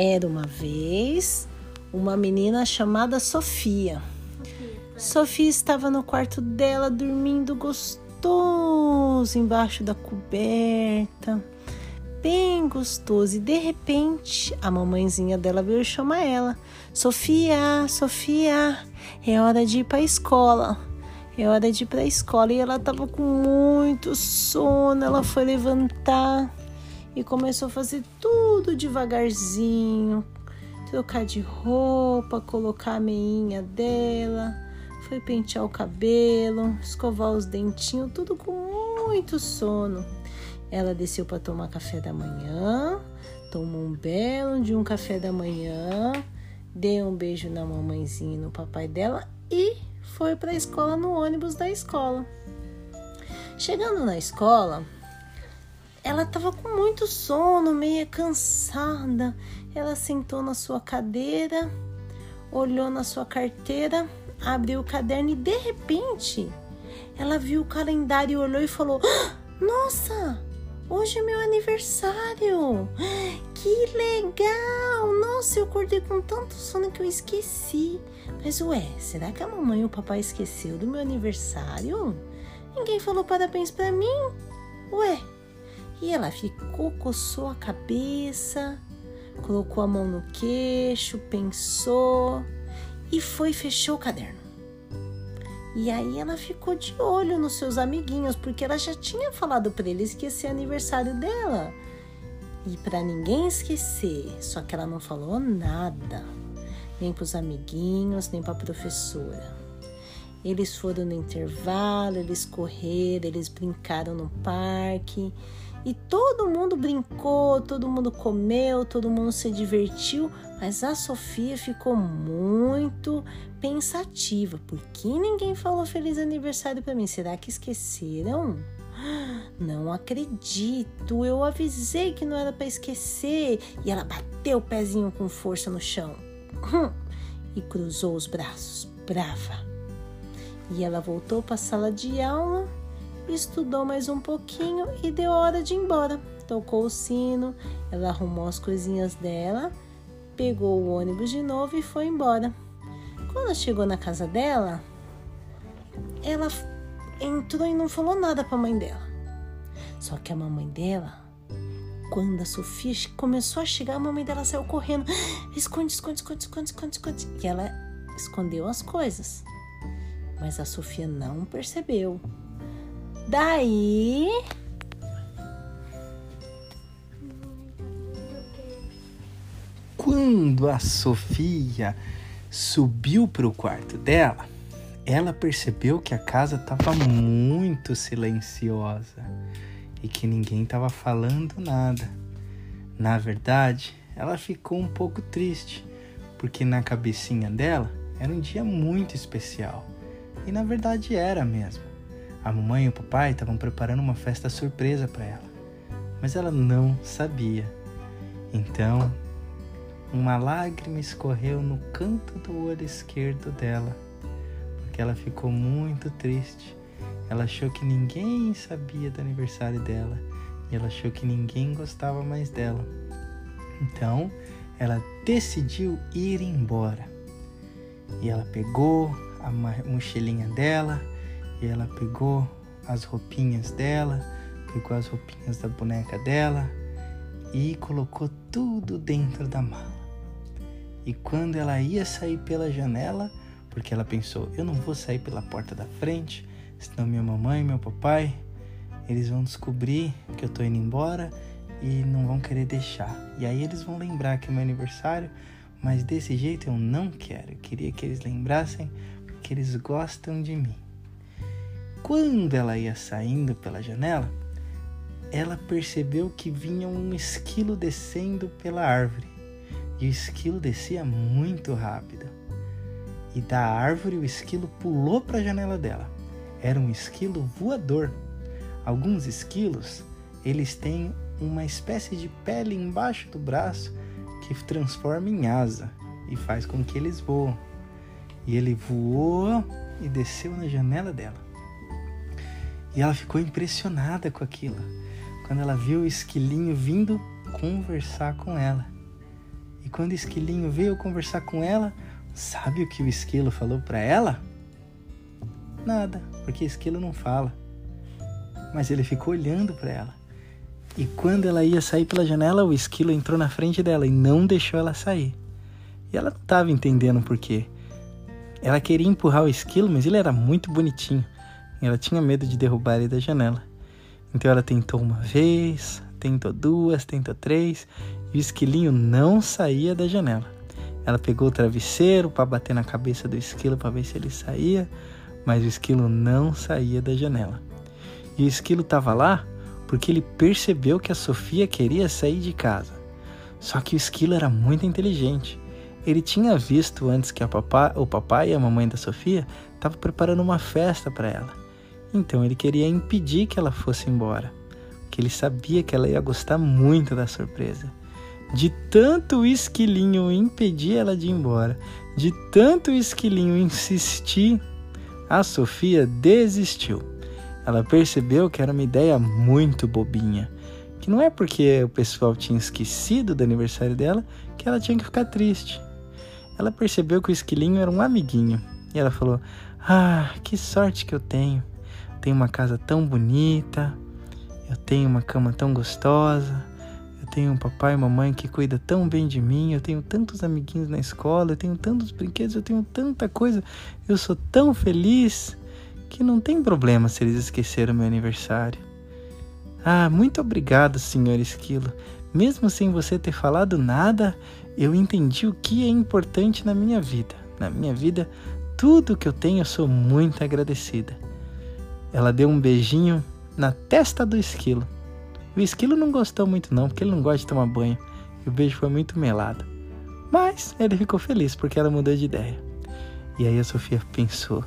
Era uma vez uma menina chamada Sofia. Sofia estava no quarto dela dormindo gostoso embaixo da coberta, bem gostoso. E de repente a mamãezinha dela veio chamar ela: Sofia, Sofia, é hora de ir para a escola. É hora de ir para a escola. E ela estava com muito sono. Ela foi levantar e começou a fazer tudo devagarzinho, trocar de roupa, colocar a meinha dela, foi pentear o cabelo, escovar os dentinhos, tudo com muito sono. Ela desceu para tomar café da manhã, tomou um belo de um café da manhã, deu um beijo na mamãezinha e no papai dela e foi para a escola no ônibus da escola. Chegando na escola, ela estava com muito sono, meio cansada. Ela sentou na sua cadeira, olhou na sua carteira, abriu o caderno e de repente ela viu o calendário, olhou e falou: ah, Nossa, hoje é meu aniversário! Que legal! Nossa, eu acordei com tanto sono que eu esqueci. Mas ué, será que a mamãe e o papai esqueceu do meu aniversário? Ninguém falou parabéns para mim? Ué, e ela ficou, coçou a cabeça, colocou a mão no queixo, pensou e foi fechou o caderno. E aí ela ficou de olho nos seus amiguinhos, porque ela já tinha falado para eles que esse é aniversário dela. E para ninguém esquecer, só que ela não falou nada, nem para os amiguinhos, nem para a professora. Eles foram no intervalo, eles correram, eles brincaram no parque e todo mundo brincou, todo mundo comeu, todo mundo se divertiu, mas a Sofia ficou muito pensativa. Por que ninguém falou feliz aniversário para mim? Será que esqueceram? Não acredito, eu avisei que não era para esquecer. E ela bateu o pezinho com força no chão e cruzou os braços, brava. E ela voltou para a sala de aula estudou mais um pouquinho e deu hora de ir embora. Tocou o sino, ela arrumou as coisinhas dela, pegou o ônibus de novo e foi embora. Quando chegou na casa dela, ela entrou e não falou nada para a mãe dela. Só que a mamãe dela, quando a Sofia começou a chegar, a mamãe dela saiu correndo. Esconde, esconde, esconde, esconde, esconde, esconde. E ela escondeu as coisas. Mas a Sofia não percebeu. Daí. Quando a Sofia subiu para o quarto dela, ela percebeu que a casa estava muito silenciosa e que ninguém estava falando nada. Na verdade, ela ficou um pouco triste, porque na cabecinha dela era um dia muito especial. E na verdade era mesmo. A mamãe e o papai estavam preparando uma festa surpresa para ela, mas ela não sabia. Então, uma lágrima escorreu no canto do olho esquerdo dela, porque ela ficou muito triste. Ela achou que ninguém sabia do aniversário dela e ela achou que ninguém gostava mais dela. Então, ela decidiu ir embora. E ela pegou a mochilinha dela e ela pegou as roupinhas dela, pegou as roupinhas da boneca dela e colocou tudo dentro da mala. E quando ela ia sair pela janela, porque ela pensou, eu não vou sair pela porta da frente, senão minha mamãe e meu papai, eles vão descobrir que eu tô indo embora e não vão querer deixar. E aí eles vão lembrar que é meu aniversário, mas desse jeito eu não quero. Eu queria que eles lembrassem porque eles gostam de mim. Quando ela ia saindo pela janela, ela percebeu que vinha um esquilo descendo pela árvore. E o esquilo descia muito rápido. E da árvore o esquilo pulou para a janela dela. Era um esquilo voador. Alguns esquilos, eles têm uma espécie de pele embaixo do braço que transforma em asa e faz com que eles voam. E ele voou e desceu na janela dela. E ela ficou impressionada com aquilo, quando ela viu o esquilinho vindo conversar com ela. E quando o esquilinho veio conversar com ela, sabe o que o esquilo falou para ela? Nada, porque esquilo não fala. Mas ele ficou olhando para ela. E quando ela ia sair pela janela, o esquilo entrou na frente dela e não deixou ela sair. E ela não estava entendendo por quê. Ela queria empurrar o esquilo, mas ele era muito bonitinho. Ela tinha medo de derrubar ele da janela. Então ela tentou uma vez, tentou duas, tentou três, e o esquilinho não saía da janela. Ela pegou o travesseiro para bater na cabeça do esquilo para ver se ele saía, mas o esquilo não saía da janela. E o esquilo estava lá porque ele percebeu que a Sofia queria sair de casa. Só que o esquilo era muito inteligente. Ele tinha visto antes que o papai e a mamãe da Sofia estavam preparando uma festa para ela. Então ele queria impedir que ela fosse embora, porque ele sabia que ela ia gostar muito da surpresa. De tanto o esquilinho impedir ela de ir embora, de tanto o esquilinho insistir, a Sofia desistiu. Ela percebeu que era uma ideia muito bobinha, que não é porque o pessoal tinha esquecido do aniversário dela que ela tinha que ficar triste. Ela percebeu que o esquilinho era um amiguinho e ela falou: Ah, que sorte que eu tenho! Tenho uma casa tão bonita, eu tenho uma cama tão gostosa, eu tenho um papai e mamãe que cuida tão bem de mim, eu tenho tantos amiguinhos na escola, eu tenho tantos brinquedos, eu tenho tanta coisa, eu sou tão feliz que não tem problema se eles esqueceram meu aniversário. Ah, muito obrigado, senhor Esquilo. Mesmo sem você ter falado nada, eu entendi o que é importante na minha vida. Na minha vida, tudo que eu tenho, eu sou muito agradecida. Ela deu um beijinho na testa do esquilo. O esquilo não gostou muito não, porque ele não gosta de tomar banho. E o beijo foi muito melado. Mas ele ficou feliz porque ela mudou de ideia. E aí a Sofia pensou: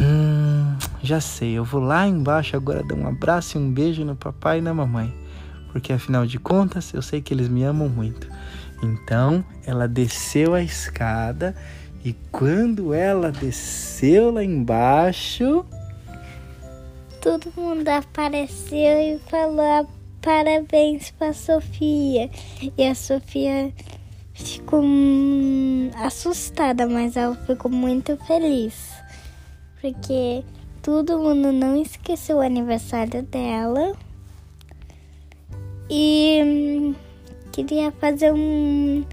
Hum, já sei, eu vou lá embaixo agora dar um abraço e um beijo no papai e na mamãe. Porque afinal de contas eu sei que eles me amam muito. Então ela desceu a escada e quando ela desceu lá embaixo todo mundo apareceu e falou parabéns para Sofia. E a Sofia ficou assustada, mas ela ficou muito feliz. Porque todo mundo não esqueceu o aniversário dela. E hum, queria fazer um,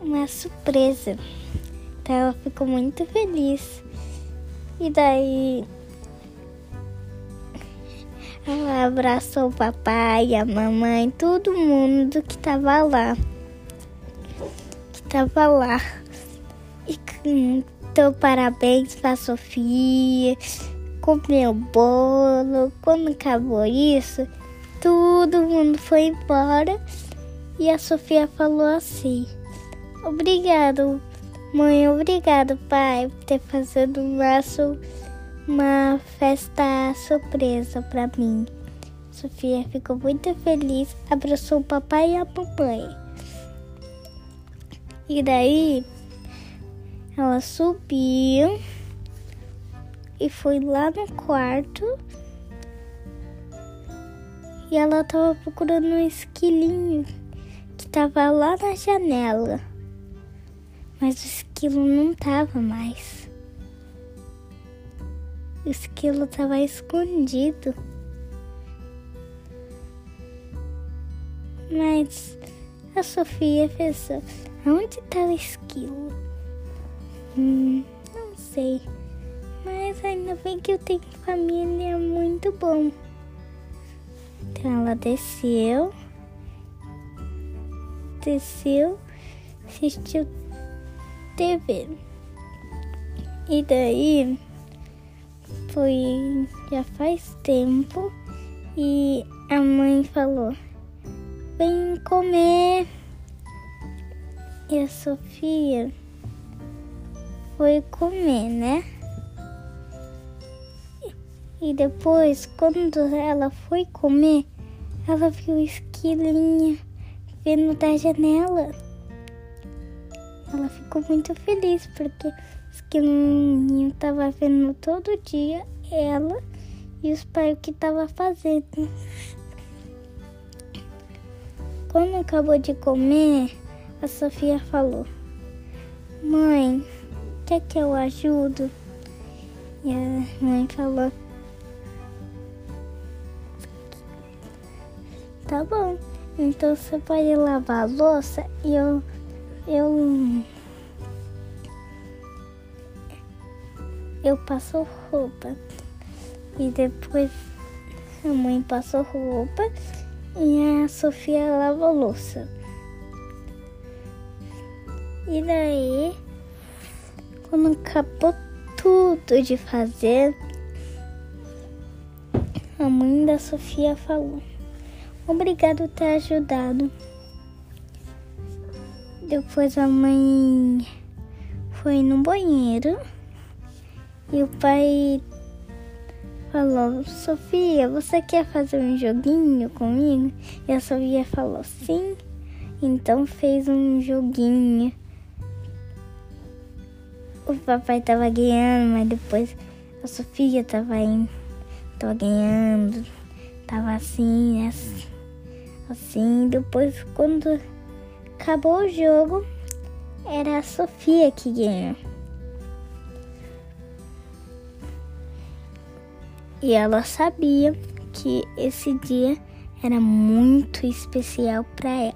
uma surpresa. Então ela ficou muito feliz. E daí ela abraçou o papai, a mamãe, todo mundo que tava lá. Que tava lá. E cantou parabéns pra Sofia. Comeu bolo. Quando acabou isso, todo mundo foi embora. E a Sofia falou assim: Obrigado, mãe, obrigado, pai, por ter feito o nosso uma festa surpresa para mim. Sofia ficou muito feliz, abraçou o papai e a mamãe. E daí ela subiu e foi lá no quarto. E ela tava procurando um esquilinho que tava lá na janela. Mas o esquilo não tava mais. O esquilo estava escondido. Mas a Sofia pensou: onde está o esquilo? Hum, não sei. Mas ainda bem que eu tenho família muito bom. Então ela desceu, desceu, assistiu TV. E daí foi já faz tempo e a mãe falou: Vem comer. E a Sofia foi comer, né? E depois, quando ela foi comer, ela viu o esquilinho vendo da janela. Ela ficou muito feliz porque que o menino estava vendo todo dia ela e os pais o que estava fazendo. Quando acabou de comer, a Sofia falou: Mãe, quer que eu ajudo? E a mãe falou: Tá bom, então você pode lavar a louça e eu. Eu. Eu passo roupa. E depois a mãe passou roupa e a Sofia lava louça. E daí, quando acabou tudo de fazer, a mãe da Sofia falou: Obrigado por ter ajudado. Depois a mãe foi no banheiro e o pai falou: Sofia, você quer fazer um joguinho comigo? E a Sofia falou: Sim. Então fez um joguinho. O papai tava ganhando, mas depois a Sofia tava indo, tava ganhando, tava assim, assim, assim. Depois, quando acabou o jogo, era a Sofia que ganhou. E ela sabia que esse dia era muito especial para ela.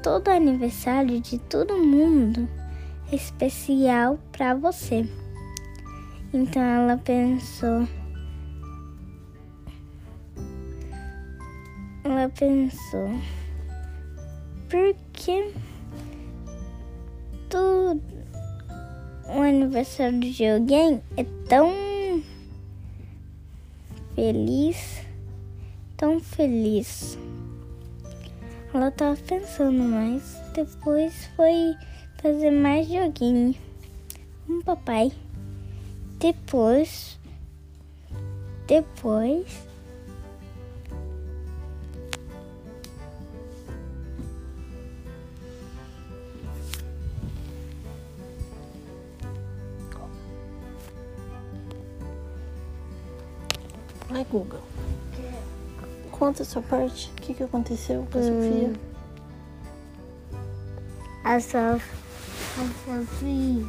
Todo aniversário de todo mundo é especial para você. Então ela pensou. Ela pensou. Por que tudo o aniversário de alguém é tão feliz, tão feliz. Ela tava pensando, mas depois foi fazer mais joguinho com o papai. Depois, depois Google. Conta a sua parte. O que, que aconteceu com a Sofia? a, Sof, a Sofia,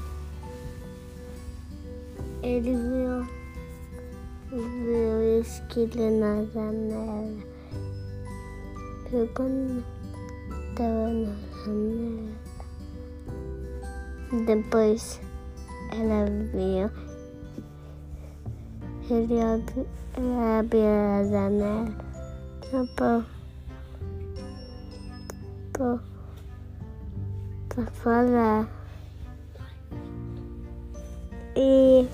ele viu, viu esquilo na janela. Eu quando estava na janela, depois ela viu, ele abriu a janela para, falar. E,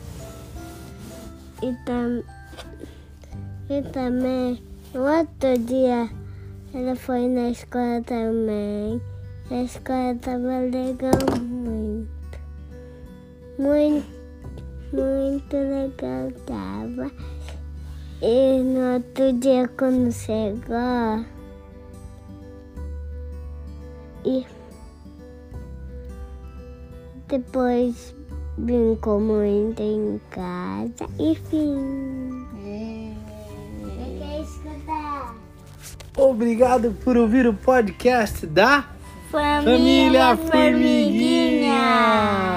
e, tam, e também, outro dia, ela foi na escola também. A escola estava legal muito. Muito, muito legal tava. E no outro dia quando chegou e depois brincou muito em casa e fim. Quer escutar? Obrigado por ouvir o podcast da Família, Família Formiguinha.